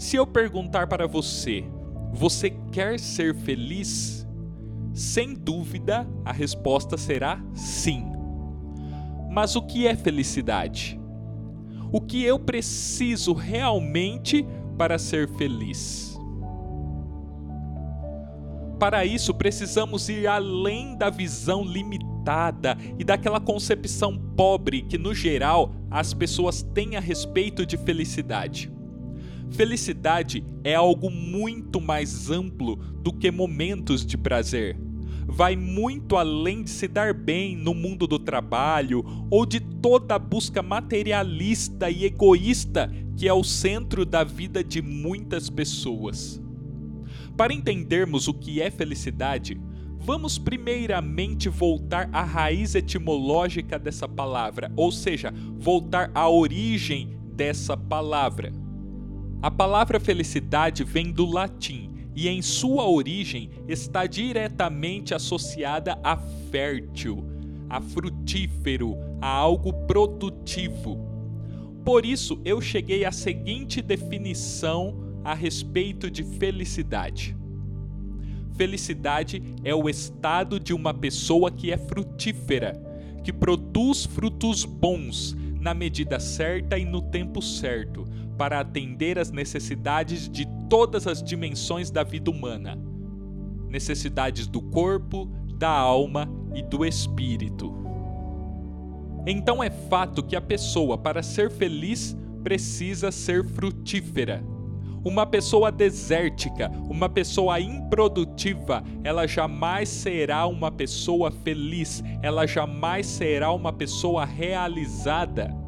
Se eu perguntar para você, você quer ser feliz? Sem dúvida, a resposta será sim. Mas o que é felicidade? O que eu preciso realmente para ser feliz? Para isso, precisamos ir além da visão limitada e daquela concepção pobre que, no geral, as pessoas têm a respeito de felicidade. Felicidade é algo muito mais amplo do que momentos de prazer. Vai muito além de se dar bem no mundo do trabalho ou de toda a busca materialista e egoísta que é o centro da vida de muitas pessoas. Para entendermos o que é felicidade, vamos primeiramente voltar à raiz etimológica dessa palavra, ou seja, voltar à origem dessa palavra. A palavra felicidade vem do latim e, em sua origem, está diretamente associada a fértil, a frutífero, a algo produtivo. Por isso, eu cheguei à seguinte definição a respeito de felicidade. Felicidade é o estado de uma pessoa que é frutífera, que produz frutos bons na medida certa e no tempo certo, para atender às necessidades de todas as dimensões da vida humana necessidades do corpo, da alma e do espírito. Então é fato que a pessoa, para ser feliz, precisa ser frutífera. Uma pessoa desértica, uma pessoa improdutiva, ela jamais será uma pessoa feliz, ela jamais será uma pessoa realizada.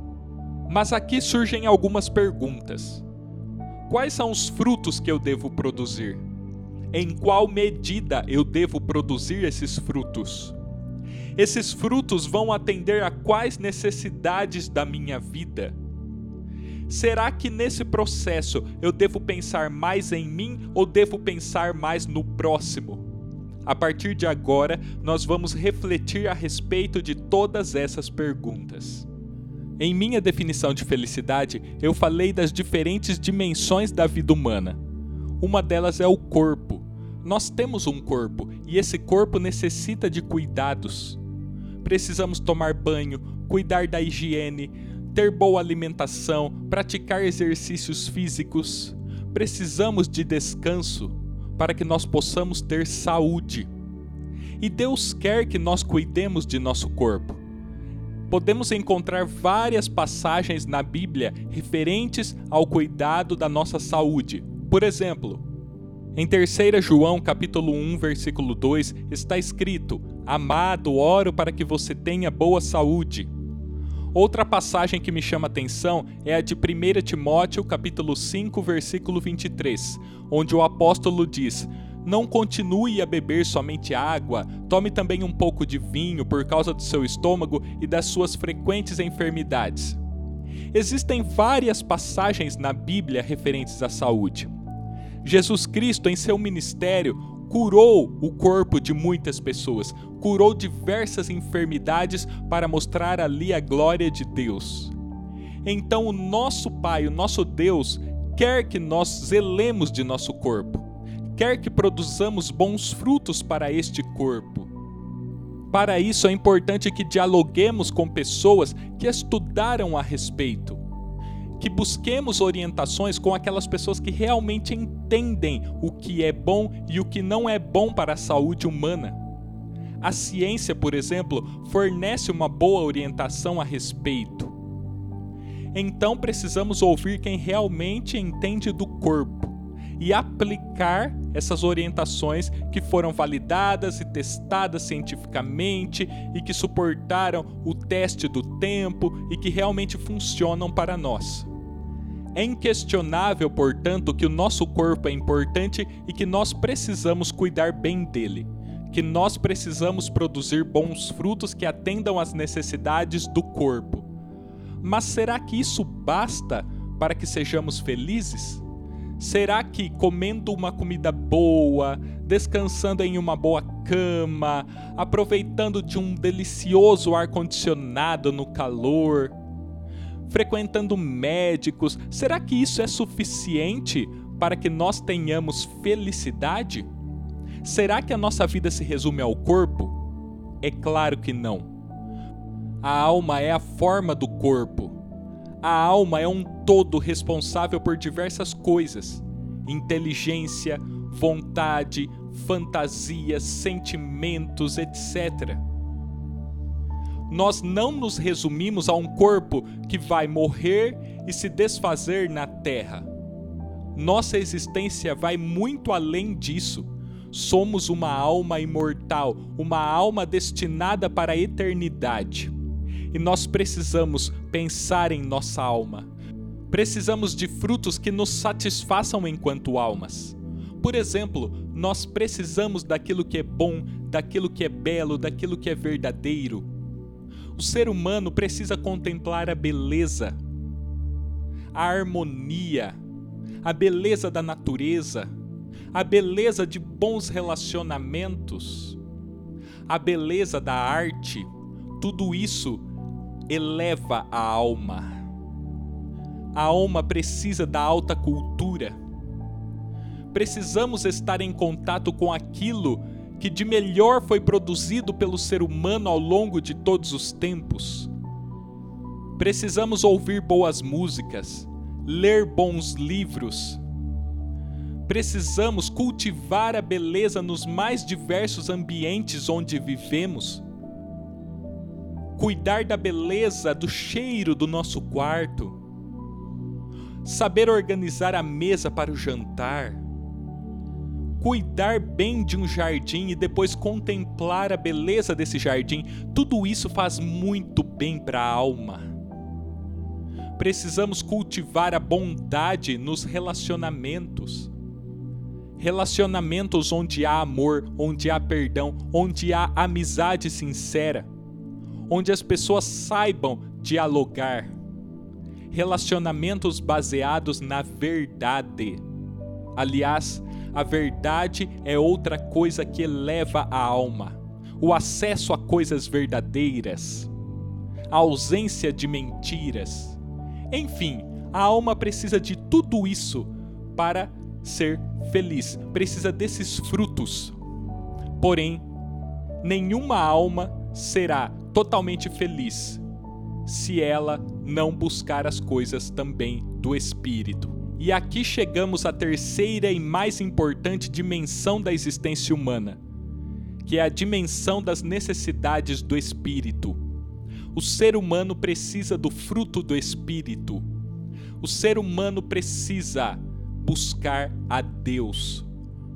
Mas aqui surgem algumas perguntas. Quais são os frutos que eu devo produzir? Em qual medida eu devo produzir esses frutos? Esses frutos vão atender a quais necessidades da minha vida? Será que nesse processo eu devo pensar mais em mim ou devo pensar mais no próximo? A partir de agora, nós vamos refletir a respeito de todas essas perguntas. Em minha definição de felicidade, eu falei das diferentes dimensões da vida humana. Uma delas é o corpo. Nós temos um corpo e esse corpo necessita de cuidados. Precisamos tomar banho, cuidar da higiene, ter boa alimentação, praticar exercícios físicos. Precisamos de descanso para que nós possamos ter saúde. E Deus quer que nós cuidemos de nosso corpo podemos encontrar várias passagens na Bíblia referentes ao cuidado da nossa saúde. Por exemplo, em 3 João capítulo 1, versículo 2, está escrito: Amado, oro para que você tenha boa saúde. Outra passagem que me chama atenção é a de 1 Timóteo capítulo 5, versículo 23, onde o apóstolo diz: não continue a beber somente água, tome também um pouco de vinho por causa do seu estômago e das suas frequentes enfermidades. Existem várias passagens na Bíblia referentes à saúde. Jesus Cristo, em seu ministério, curou o corpo de muitas pessoas, curou diversas enfermidades para mostrar ali a glória de Deus. Então, o nosso Pai, o nosso Deus, quer que nós zelemos de nosso corpo quer que produzamos bons frutos para este corpo. Para isso é importante que dialoguemos com pessoas que estudaram a respeito, que busquemos orientações com aquelas pessoas que realmente entendem o que é bom e o que não é bom para a saúde humana. A ciência, por exemplo, fornece uma boa orientação a respeito. Então precisamos ouvir quem realmente entende do corpo e aplicar essas orientações que foram validadas e testadas cientificamente e que suportaram o teste do tempo e que realmente funcionam para nós. É inquestionável, portanto, que o nosso corpo é importante e que nós precisamos cuidar bem dele, que nós precisamos produzir bons frutos que atendam às necessidades do corpo. Mas será que isso basta para que sejamos felizes? Será que comendo uma comida boa, descansando em uma boa cama, aproveitando de um delicioso ar-condicionado no calor, frequentando médicos, será que isso é suficiente para que nós tenhamos felicidade? Será que a nossa vida se resume ao corpo? É claro que não. A alma é a forma do corpo. A alma é um todo responsável por diversas coisas: inteligência, vontade, fantasias, sentimentos, etc. Nós não nos resumimos a um corpo que vai morrer e se desfazer na terra. Nossa existência vai muito além disso. Somos uma alma imortal, uma alma destinada para a eternidade. E nós precisamos pensar em nossa alma. Precisamos de frutos que nos satisfaçam enquanto almas. Por exemplo, nós precisamos daquilo que é bom, daquilo que é belo, daquilo que é verdadeiro. O ser humano precisa contemplar a beleza, a harmonia, a beleza da natureza, a beleza de bons relacionamentos, a beleza da arte. Tudo isso eleva a alma. A alma precisa da alta cultura. Precisamos estar em contato com aquilo que de melhor foi produzido pelo ser humano ao longo de todos os tempos. Precisamos ouvir boas músicas, ler bons livros. Precisamos cultivar a beleza nos mais diversos ambientes onde vivemos. Cuidar da beleza do cheiro do nosso quarto. Saber organizar a mesa para o jantar cuidar bem de um jardim e depois contemplar a beleza desse jardim, tudo isso faz muito bem para a alma. Precisamos cultivar a bondade nos relacionamentos. Relacionamentos onde há amor, onde há perdão, onde há amizade sincera, onde as pessoas saibam dialogar. Relacionamentos baseados na verdade. Aliás, a verdade é outra coisa que eleva a alma. O acesso a coisas verdadeiras, a ausência de mentiras. Enfim, a alma precisa de tudo isso para ser feliz, precisa desses frutos. Porém, nenhuma alma será totalmente feliz se ela não buscar as coisas também do espírito. E aqui chegamos à terceira e mais importante dimensão da existência humana, que é a dimensão das necessidades do espírito. O ser humano precisa do fruto do espírito. O ser humano precisa buscar a Deus.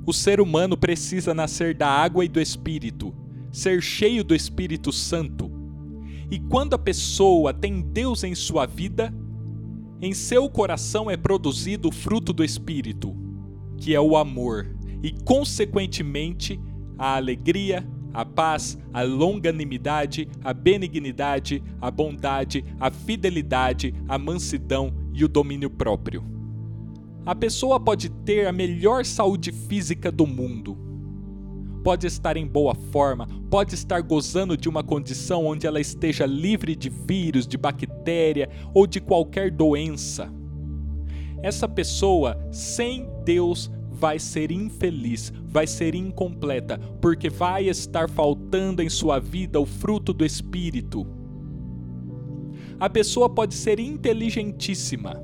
O ser humano precisa nascer da água e do espírito, ser cheio do Espírito Santo. E quando a pessoa tem Deus em sua vida, em seu coração é produzido o fruto do Espírito, que é o amor, e, consequentemente, a alegria, a paz, a longanimidade, a benignidade, a bondade, a fidelidade, a mansidão e o domínio próprio. A pessoa pode ter a melhor saúde física do mundo, pode estar em boa forma, pode estar gozando de uma condição onde ela esteja livre de vírus, de bactéria ou de qualquer doença. Essa pessoa, sem Deus, vai ser infeliz, vai ser incompleta, porque vai estar faltando em sua vida o fruto do Espírito. A pessoa pode ser inteligentíssima,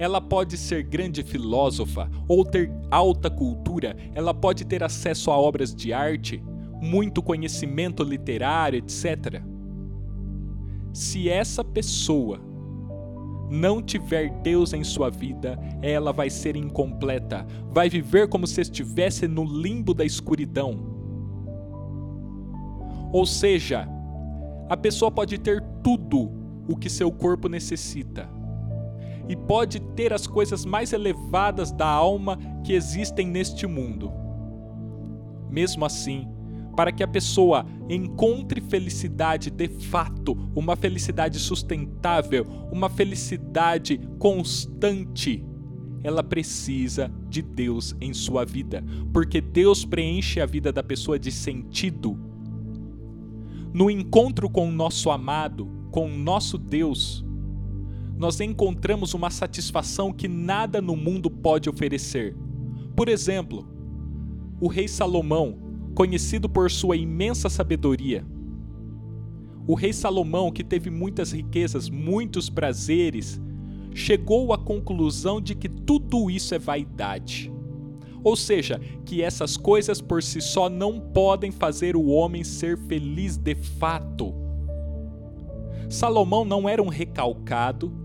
ela pode ser grande filósofa ou ter alta cultura, ela pode ter acesso a obras de arte, muito conhecimento literário, etc. Se essa pessoa não tiver Deus em sua vida, ela vai ser incompleta, vai viver como se estivesse no limbo da escuridão. Ou seja, a pessoa pode ter tudo o que seu corpo necessita, e pode ter as coisas mais elevadas da alma que existem neste mundo. Mesmo assim, para que a pessoa encontre felicidade de fato, uma felicidade sustentável, uma felicidade constante, ela precisa de Deus em sua vida, porque Deus preenche a vida da pessoa de sentido. No encontro com o nosso amado, com o nosso Deus, nós encontramos uma satisfação que nada no mundo pode oferecer. Por exemplo, o rei Salomão, conhecido por sua imensa sabedoria, o rei Salomão, que teve muitas riquezas, muitos prazeres, chegou à conclusão de que tudo isso é vaidade. Ou seja, que essas coisas por si só não podem fazer o homem ser feliz de fato. Salomão não era um recalcado,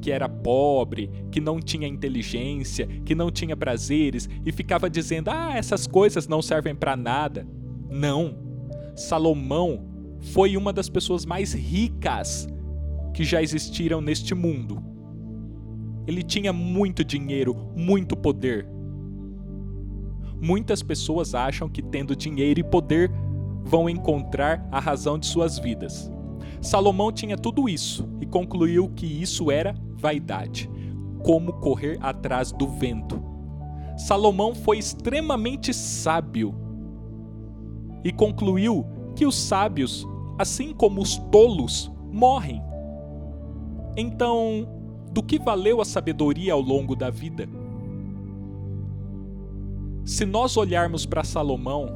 que era pobre, que não tinha inteligência, que não tinha prazeres e ficava dizendo: "Ah, essas coisas não servem para nada". Não. Salomão foi uma das pessoas mais ricas que já existiram neste mundo. Ele tinha muito dinheiro, muito poder. Muitas pessoas acham que tendo dinheiro e poder vão encontrar a razão de suas vidas. Salomão tinha tudo isso e concluiu que isso era vaidade, como correr atrás do vento. Salomão foi extremamente sábio e concluiu que os sábios, assim como os tolos, morrem. Então, do que valeu a sabedoria ao longo da vida? Se nós olharmos para Salomão,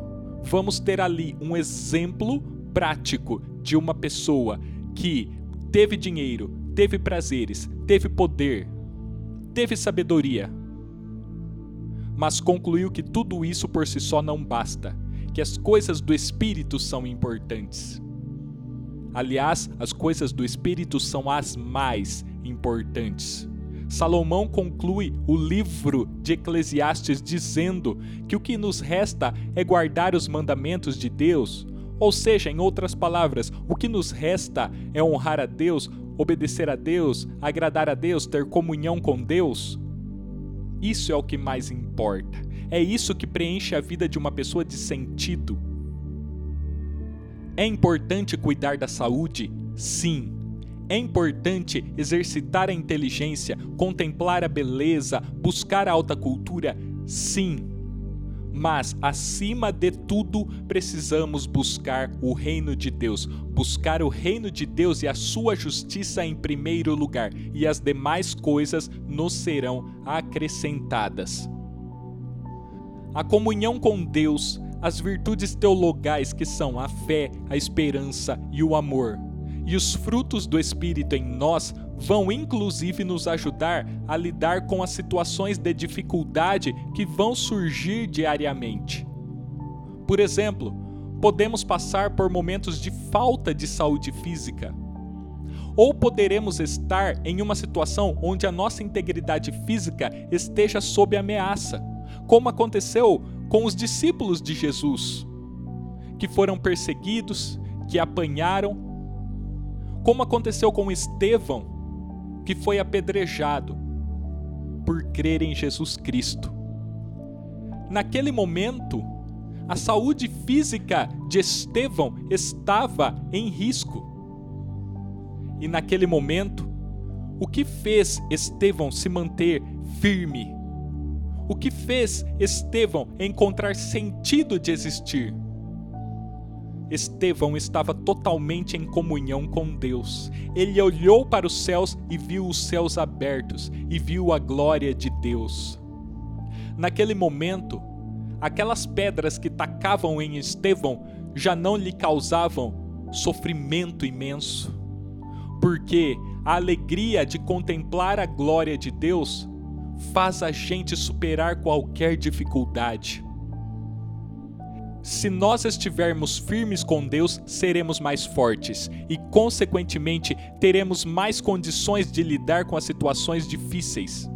vamos ter ali um exemplo prático de uma pessoa que teve dinheiro, teve prazeres, teve poder, teve sabedoria, mas concluiu que tudo isso por si só não basta, que as coisas do espírito são importantes. Aliás, as coisas do espírito são as mais importantes. Salomão conclui o livro de Eclesiastes dizendo que o que nos resta é guardar os mandamentos de Deus. Ou seja, em outras palavras, o que nos resta é honrar a Deus, obedecer a Deus, agradar a Deus, ter comunhão com Deus. Isso é o que mais importa. É isso que preenche a vida de uma pessoa de sentido. É importante cuidar da saúde? Sim. É importante exercitar a inteligência, contemplar a beleza, buscar a alta cultura? Sim. Mas, acima de tudo, precisamos buscar o reino de Deus. Buscar o reino de Deus e a sua justiça em primeiro lugar, e as demais coisas nos serão acrescentadas. A comunhão com Deus, as virtudes teologais que são a fé, a esperança e o amor e os frutos do Espírito em nós vão inclusive nos ajudar a lidar com as situações de dificuldade que vão surgir diariamente. Por exemplo, podemos passar por momentos de falta de saúde física. Ou poderemos estar em uma situação onde a nossa integridade física esteja sob ameaça, como aconteceu com os discípulos de Jesus, que foram perseguidos, que apanharam como aconteceu com Estevão, que foi apedrejado por crer em Jesus Cristo. Naquele momento, a saúde física de Estevão estava em risco. E naquele momento, o que fez Estevão se manter firme? O que fez Estevão encontrar sentido de existir? Estevão estava totalmente em comunhão com Deus. Ele olhou para os céus e viu os céus abertos e viu a glória de Deus. Naquele momento, aquelas pedras que tacavam em Estevão já não lhe causavam sofrimento imenso, porque a alegria de contemplar a glória de Deus faz a gente superar qualquer dificuldade. Se nós estivermos firmes com Deus, seremos mais fortes e, consequentemente, teremos mais condições de lidar com as situações difíceis.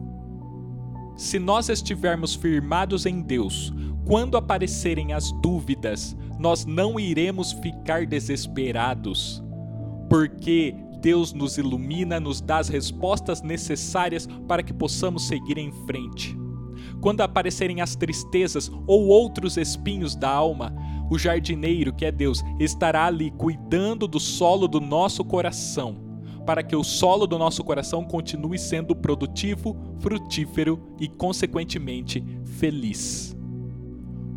Se nós estivermos firmados em Deus, quando aparecerem as dúvidas, nós não iremos ficar desesperados, porque Deus nos ilumina, nos dá as respostas necessárias para que possamos seguir em frente. Quando aparecerem as tristezas ou outros espinhos da alma, o jardineiro, que é Deus, estará ali cuidando do solo do nosso coração, para que o solo do nosso coração continue sendo produtivo, frutífero e, consequentemente, feliz.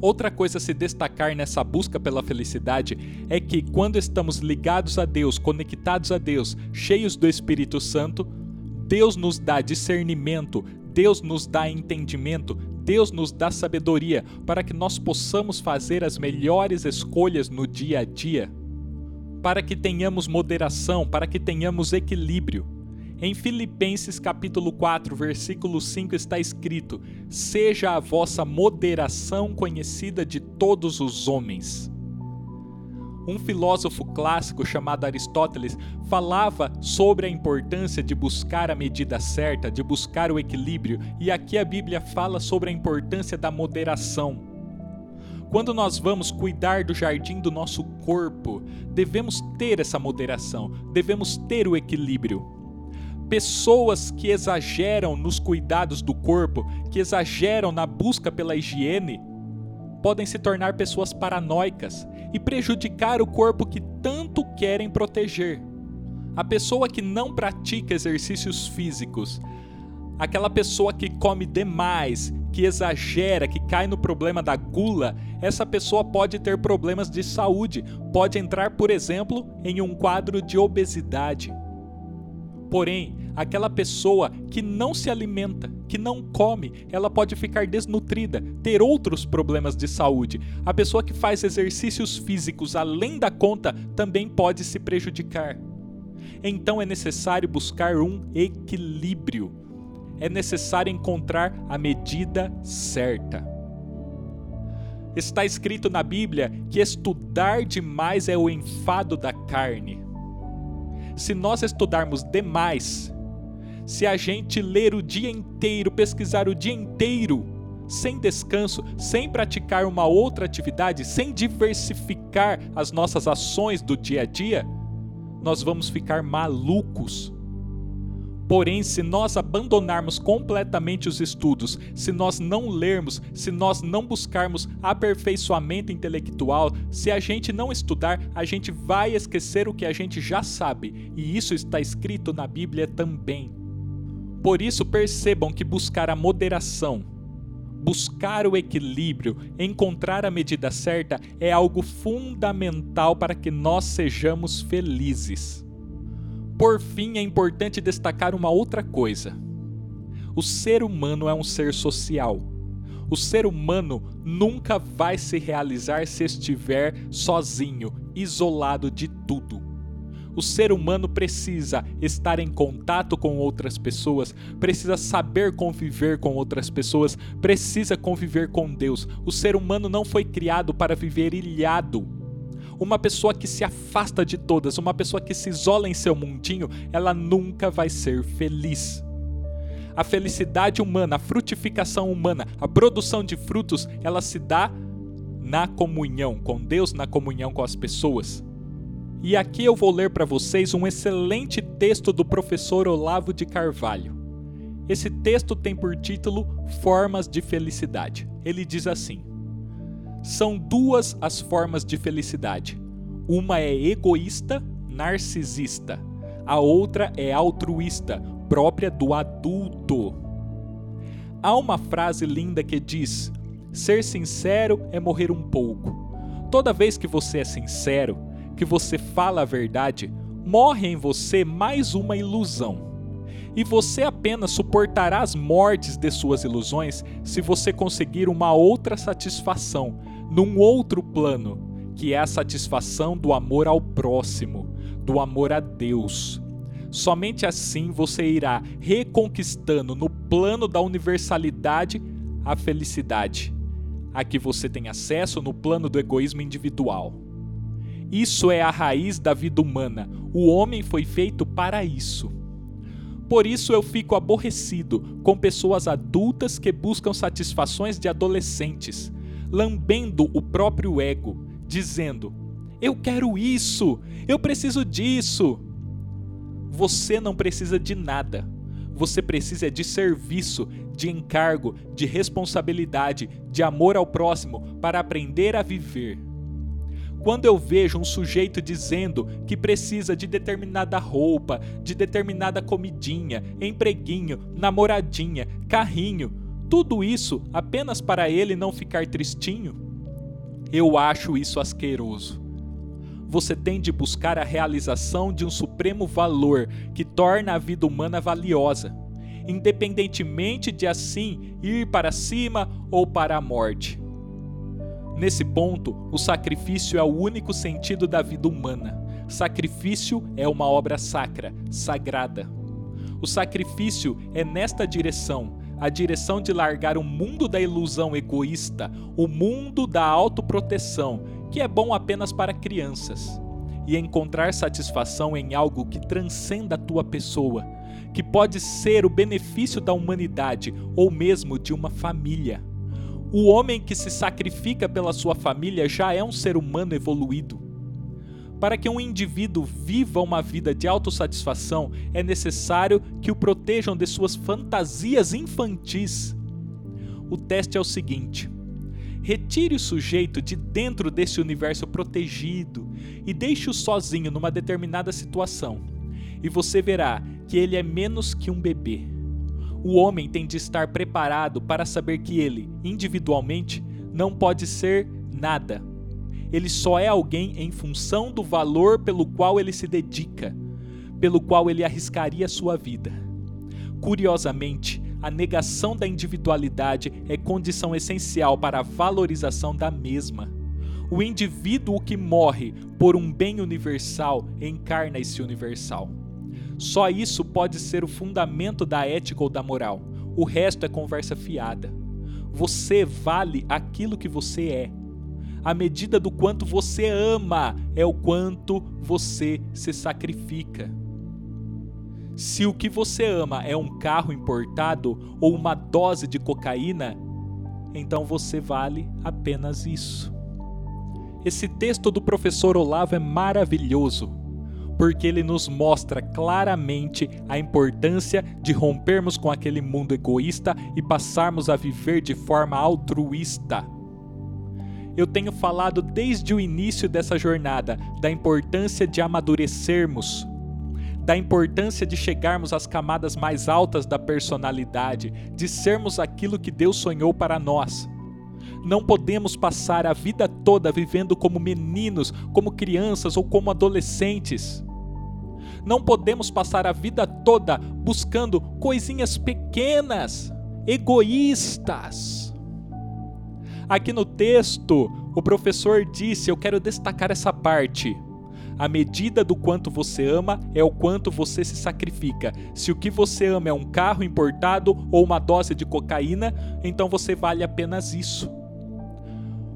Outra coisa a se destacar nessa busca pela felicidade é que, quando estamos ligados a Deus, conectados a Deus, cheios do Espírito Santo, Deus nos dá discernimento, Deus nos dá entendimento, Deus nos dá sabedoria para que nós possamos fazer as melhores escolhas no dia a dia, para que tenhamos moderação, para que tenhamos equilíbrio. Em Filipenses capítulo 4, versículo 5 está escrito: Seja a vossa moderação conhecida de todos os homens. Um filósofo clássico chamado Aristóteles falava sobre a importância de buscar a medida certa, de buscar o equilíbrio, e aqui a Bíblia fala sobre a importância da moderação. Quando nós vamos cuidar do jardim do nosso corpo, devemos ter essa moderação, devemos ter o equilíbrio. Pessoas que exageram nos cuidados do corpo, que exageram na busca pela higiene, podem se tornar pessoas paranoicas e prejudicar o corpo que tanto querem proteger. A pessoa que não pratica exercícios físicos, aquela pessoa que come demais, que exagera, que cai no problema da gula, essa pessoa pode ter problemas de saúde, pode entrar, por exemplo, em um quadro de obesidade. Porém, aquela pessoa que não se alimenta, que não come, ela pode ficar desnutrida, ter outros problemas de saúde. A pessoa que faz exercícios físicos além da conta também pode se prejudicar. Então é necessário buscar um equilíbrio. É necessário encontrar a medida certa. Está escrito na Bíblia que estudar demais é o enfado da carne se nós estudarmos demais, se a gente ler o dia inteiro, pesquisar o dia inteiro, sem descanso, sem praticar uma outra atividade, sem diversificar as nossas ações do dia a dia, nós vamos ficar malucos Porém, se nós abandonarmos completamente os estudos, se nós não lermos, se nós não buscarmos aperfeiçoamento intelectual, se a gente não estudar, a gente vai esquecer o que a gente já sabe, e isso está escrito na Bíblia também. Por isso, percebam que buscar a moderação, buscar o equilíbrio, encontrar a medida certa é algo fundamental para que nós sejamos felizes. Por fim, é importante destacar uma outra coisa. O ser humano é um ser social. O ser humano nunca vai se realizar se estiver sozinho, isolado de tudo. O ser humano precisa estar em contato com outras pessoas, precisa saber conviver com outras pessoas, precisa conviver com Deus. O ser humano não foi criado para viver ilhado uma pessoa que se afasta de todas, uma pessoa que se isola em seu mundinho, ela nunca vai ser feliz. A felicidade humana, a frutificação humana, a produção de frutos, ela se dá na comunhão com Deus, na comunhão com as pessoas. E aqui eu vou ler para vocês um excelente texto do professor Olavo de Carvalho. Esse texto tem por título Formas de Felicidade. Ele diz assim: são duas as formas de felicidade. Uma é egoísta, narcisista. A outra é altruísta, própria do adulto. Há uma frase linda que diz: Ser sincero é morrer um pouco. Toda vez que você é sincero, que você fala a verdade, morre em você mais uma ilusão. E você apenas suportará as mortes de suas ilusões se você conseguir uma outra satisfação, num outro plano, que é a satisfação do amor ao próximo, do amor a Deus. Somente assim você irá reconquistando no plano da universalidade a felicidade, a que você tem acesso no plano do egoísmo individual. Isso é a raiz da vida humana. O homem foi feito para isso. Por isso eu fico aborrecido com pessoas adultas que buscam satisfações de adolescentes, lambendo o próprio ego, dizendo: Eu quero isso, eu preciso disso. Você não precisa de nada. Você precisa de serviço, de encargo, de responsabilidade, de amor ao próximo para aprender a viver. Quando eu vejo um sujeito dizendo que precisa de determinada roupa, de determinada comidinha, empreguinho, namoradinha, carrinho, tudo isso apenas para ele não ficar tristinho? Eu acho isso asqueroso. você tem de buscar a realização de um supremo valor que torna a vida humana valiosa, independentemente de assim ir para cima ou para a morte. Nesse ponto, o sacrifício é o único sentido da vida humana. Sacrifício é uma obra sacra, sagrada. O sacrifício é nesta direção, a direção de largar o mundo da ilusão egoísta, o mundo da autoproteção, que é bom apenas para crianças, e encontrar satisfação em algo que transcenda a tua pessoa, que pode ser o benefício da humanidade ou mesmo de uma família. O homem que se sacrifica pela sua família já é um ser humano evoluído. Para que um indivíduo viva uma vida de autossatisfação, é necessário que o protejam de suas fantasias infantis. O teste é o seguinte: retire o sujeito de dentro desse universo protegido e deixe-o sozinho numa determinada situação, e você verá que ele é menos que um bebê. O homem tem de estar preparado para saber que ele, individualmente, não pode ser nada ele só é alguém em função do valor pelo qual ele se dedica, pelo qual ele arriscaria sua vida. Curiosamente, a negação da individualidade é condição essencial para a valorização da mesma. O indivíduo que morre por um bem universal encarna esse universal. Só isso pode ser o fundamento da ética ou da moral. O resto é conversa fiada. Você vale aquilo que você é a medida do quanto você ama é o quanto você se sacrifica. Se o que você ama é um carro importado ou uma dose de cocaína, então você vale apenas isso. Esse texto do professor Olavo é maravilhoso, porque ele nos mostra claramente a importância de rompermos com aquele mundo egoísta e passarmos a viver de forma altruísta eu tenho falado desde o início dessa jornada da importância de amadurecermos, da importância de chegarmos às camadas mais altas da personalidade, de sermos aquilo que Deus sonhou para nós. Não podemos passar a vida toda vivendo como meninos, como crianças ou como adolescentes. Não podemos passar a vida toda buscando coisinhas pequenas, egoístas Aqui no texto, o professor disse: Eu quero destacar essa parte. A medida do quanto você ama é o quanto você se sacrifica. Se o que você ama é um carro importado ou uma dose de cocaína, então você vale apenas isso.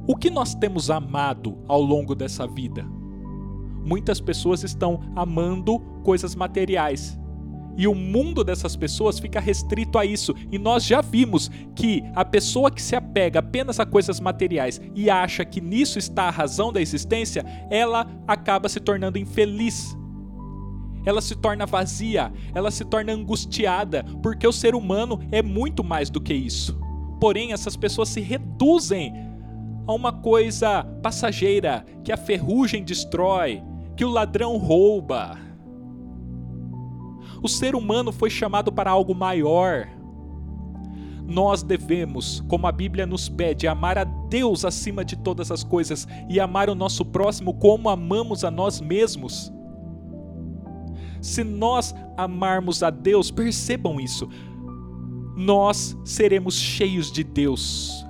O que nós temos amado ao longo dessa vida? Muitas pessoas estão amando coisas materiais, e o mundo dessas pessoas fica restrito a isso. E nós já vimos que a pessoa que se apega apenas a coisas materiais e acha que nisso está a razão da existência, ela acaba se tornando infeliz. Ela se torna vazia, ela se torna angustiada, porque o ser humano é muito mais do que isso. Porém, essas pessoas se reduzem a uma coisa passageira que a ferrugem destrói, que o ladrão rouba o ser humano foi chamado para algo maior. Nós devemos, como a Bíblia nos pede, amar a Deus acima de todas as coisas e amar o nosso próximo como amamos a nós mesmos. Se nós amarmos a Deus, percebam isso, nós seremos cheios de Deus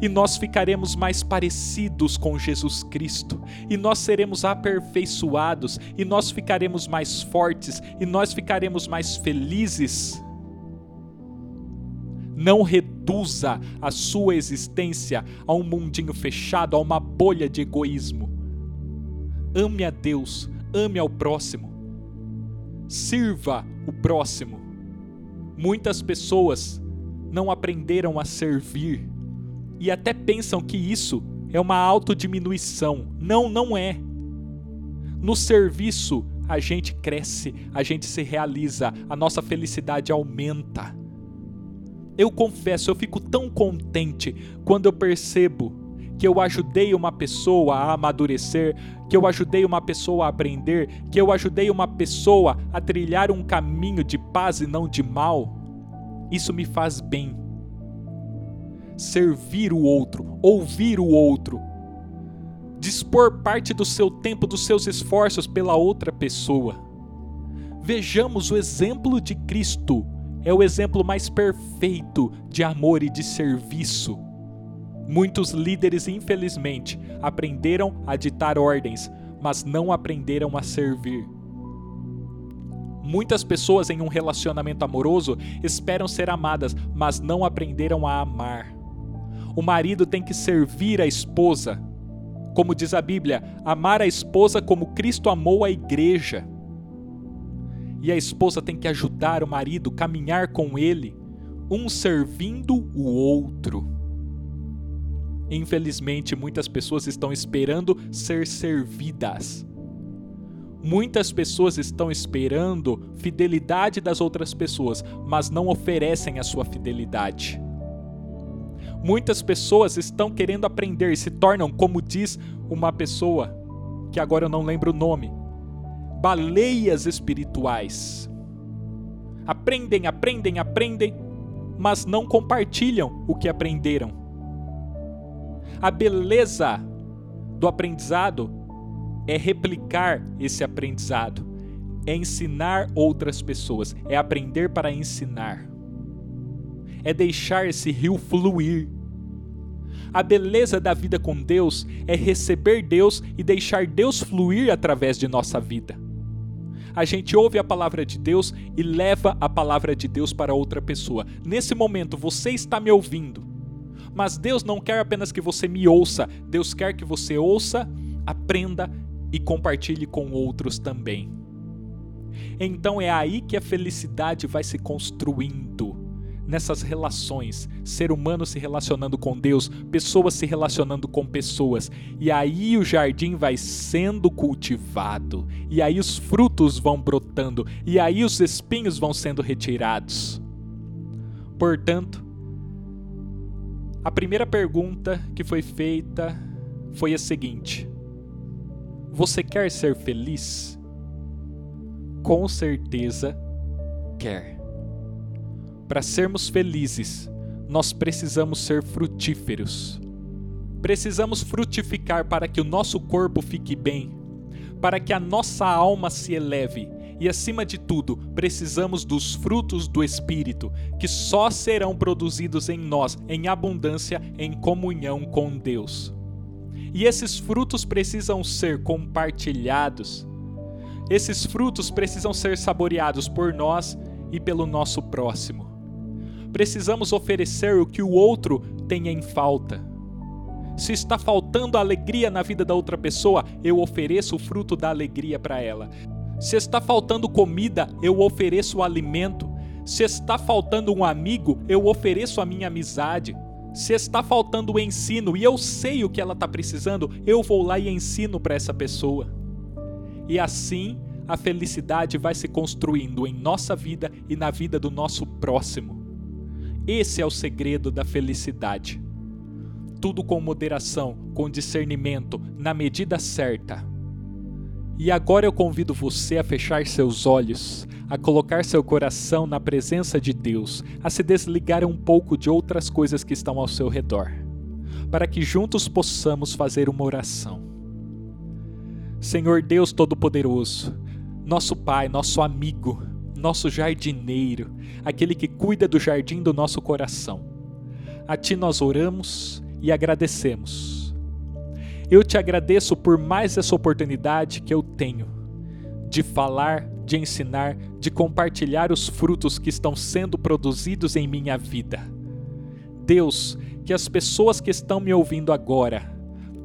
e nós ficaremos mais parecidos com Jesus Cristo, e nós seremos aperfeiçoados, e nós ficaremos mais fortes, e nós ficaremos mais felizes. Não reduza a sua existência a um mundinho fechado, a uma bolha de egoísmo. Ame a Deus, ame ao próximo. Sirva o próximo. Muitas pessoas não aprenderam a servir e até pensam que isso é uma autodiminuição. Não, não é. No serviço, a gente cresce, a gente se realiza, a nossa felicidade aumenta. Eu confesso, eu fico tão contente quando eu percebo que eu ajudei uma pessoa a amadurecer, que eu ajudei uma pessoa a aprender, que eu ajudei uma pessoa a trilhar um caminho de paz e não de mal. Isso me faz bem servir o outro, ouvir o outro, dispor parte do seu tempo, dos seus esforços pela outra pessoa. Vejamos o exemplo de Cristo, é o exemplo mais perfeito de amor e de serviço. Muitos líderes, infelizmente, aprenderam a ditar ordens, mas não aprenderam a servir. Muitas pessoas em um relacionamento amoroso esperam ser amadas, mas não aprenderam a amar. O marido tem que servir a esposa. Como diz a Bíblia, amar a esposa como Cristo amou a igreja. E a esposa tem que ajudar o marido, caminhar com ele, um servindo o outro. Infelizmente, muitas pessoas estão esperando ser servidas. Muitas pessoas estão esperando fidelidade das outras pessoas, mas não oferecem a sua fidelidade. Muitas pessoas estão querendo aprender e se tornam, como diz uma pessoa, que agora eu não lembro o nome, baleias espirituais. Aprendem, aprendem, aprendem, mas não compartilham o que aprenderam. A beleza do aprendizado é replicar esse aprendizado, é ensinar outras pessoas, é aprender para ensinar, é deixar esse rio fluir. A beleza da vida com Deus é receber Deus e deixar Deus fluir através de nossa vida. A gente ouve a palavra de Deus e leva a palavra de Deus para outra pessoa. Nesse momento você está me ouvindo, mas Deus não quer apenas que você me ouça, Deus quer que você ouça, aprenda e compartilhe com outros também. Então é aí que a felicidade vai se construindo nessas relações, ser humano se relacionando com Deus, pessoas se relacionando com pessoas, e aí o jardim vai sendo cultivado, e aí os frutos vão brotando, e aí os espinhos vão sendo retirados. Portanto, a primeira pergunta que foi feita foi a seguinte: você quer ser feliz? Com certeza quer. Para sermos felizes, nós precisamos ser frutíferos. Precisamos frutificar para que o nosso corpo fique bem, para que a nossa alma se eleve e, acima de tudo, precisamos dos frutos do Espírito, que só serão produzidos em nós em abundância em comunhão com Deus. E esses frutos precisam ser compartilhados. Esses frutos precisam ser saboreados por nós e pelo nosso próximo. Precisamos oferecer o que o outro tem em falta. Se está faltando alegria na vida da outra pessoa, eu ofereço o fruto da alegria para ela. Se está faltando comida, eu ofereço o alimento. Se está faltando um amigo, eu ofereço a minha amizade. Se está faltando o ensino e eu sei o que ela está precisando, eu vou lá e ensino para essa pessoa. E assim a felicidade vai se construindo em nossa vida e na vida do nosso próximo. Esse é o segredo da felicidade. Tudo com moderação, com discernimento, na medida certa. E agora eu convido você a fechar seus olhos, a colocar seu coração na presença de Deus, a se desligar um pouco de outras coisas que estão ao seu redor, para que juntos possamos fazer uma oração. Senhor Deus Todo-Poderoso, nosso Pai, nosso amigo, nosso jardineiro, aquele que cuida do jardim do nosso coração. A Ti nós oramos e agradecemos eu te agradeço por mais essa oportunidade que eu tenho de falar, de ensinar, de compartilhar os frutos que estão sendo produzidos em minha vida. Deus, que as pessoas que estão me ouvindo agora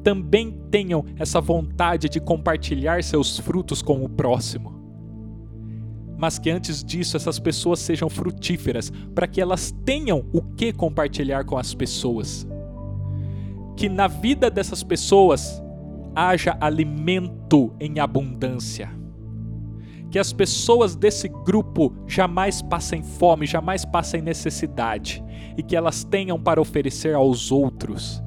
também tenham essa vontade de compartilhar seus frutos com o próximo. Mas que antes disso essas pessoas sejam frutíferas, para que elas tenham o que compartilhar com as pessoas que na vida dessas pessoas haja alimento em abundância. Que as pessoas desse grupo jamais passem fome, jamais passem necessidade e que elas tenham para oferecer aos outros,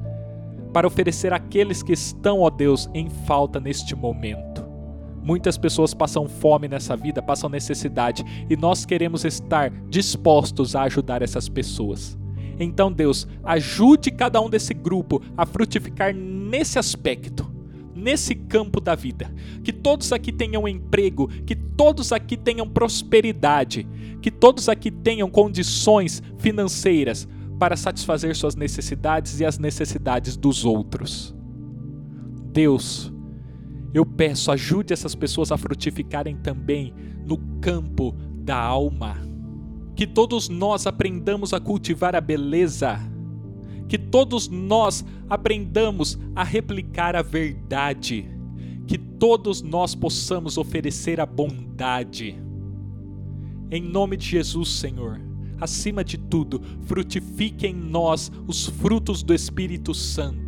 para oferecer àqueles que estão, ó Deus, em falta neste momento. Muitas pessoas passam fome nessa vida, passam necessidade e nós queremos estar dispostos a ajudar essas pessoas. Então, Deus, ajude cada um desse grupo a frutificar nesse aspecto, nesse campo da vida. Que todos aqui tenham emprego, que todos aqui tenham prosperidade, que todos aqui tenham condições financeiras para satisfazer suas necessidades e as necessidades dos outros. Deus, eu peço, ajude essas pessoas a frutificarem também no campo da alma. Que todos nós aprendamos a cultivar a beleza. Que todos nós aprendamos a replicar a verdade. Que todos nós possamos oferecer a bondade. Em nome de Jesus, Senhor, acima de tudo, frutifique em nós os frutos do Espírito Santo.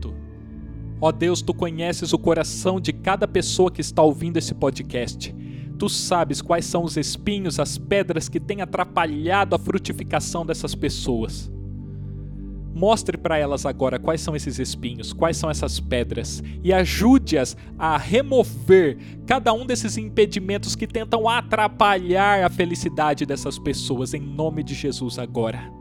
Ó Deus, tu conheces o coração de cada pessoa que está ouvindo esse podcast. Tu sabes quais são os espinhos, as pedras que têm atrapalhado a frutificação dessas pessoas. Mostre para elas agora quais são esses espinhos, quais são essas pedras e ajude-as a remover cada um desses impedimentos que tentam atrapalhar a felicidade dessas pessoas, em nome de Jesus agora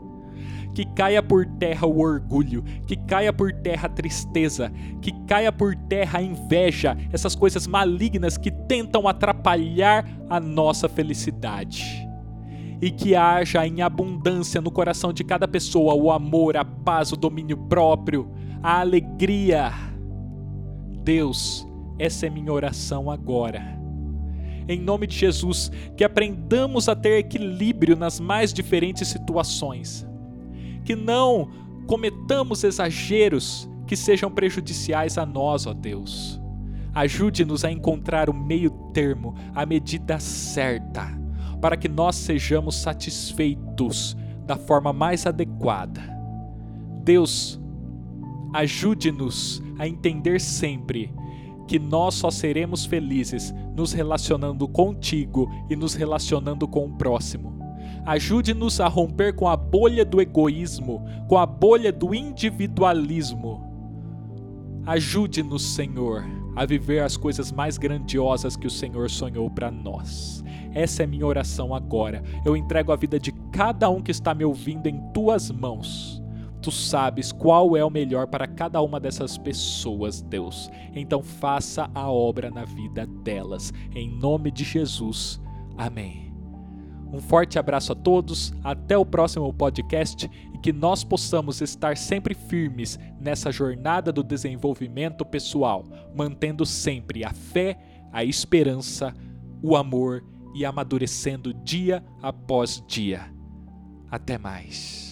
que caia por terra o orgulho, que caia por terra a tristeza, que caia por terra a inveja, essas coisas malignas que tentam atrapalhar a nossa felicidade. E que haja em abundância no coração de cada pessoa o amor, a paz, o domínio próprio, a alegria. Deus, essa é minha oração agora em nome de Jesus, que aprendamos a ter equilíbrio nas mais diferentes situações, que não cometamos exageros que sejam prejudiciais a nós, ó Deus. Ajude-nos a encontrar o meio termo, a medida certa, para que nós sejamos satisfeitos da forma mais adequada. Deus, ajude-nos a entender sempre que nós só seremos felizes nos relacionando contigo e nos relacionando com o próximo. Ajude-nos a romper com a bolha do egoísmo, com a bolha do individualismo. Ajude-nos, Senhor, a viver as coisas mais grandiosas que o Senhor sonhou para nós. Essa é minha oração agora. Eu entrego a vida de cada um que está me ouvindo em tuas mãos. Tu sabes qual é o melhor para cada uma dessas pessoas, Deus. Então faça a obra na vida delas. Em nome de Jesus. Amém. Um forte abraço a todos, até o próximo podcast e que nós possamos estar sempre firmes nessa jornada do desenvolvimento pessoal, mantendo sempre a fé, a esperança, o amor e amadurecendo dia após dia. Até mais.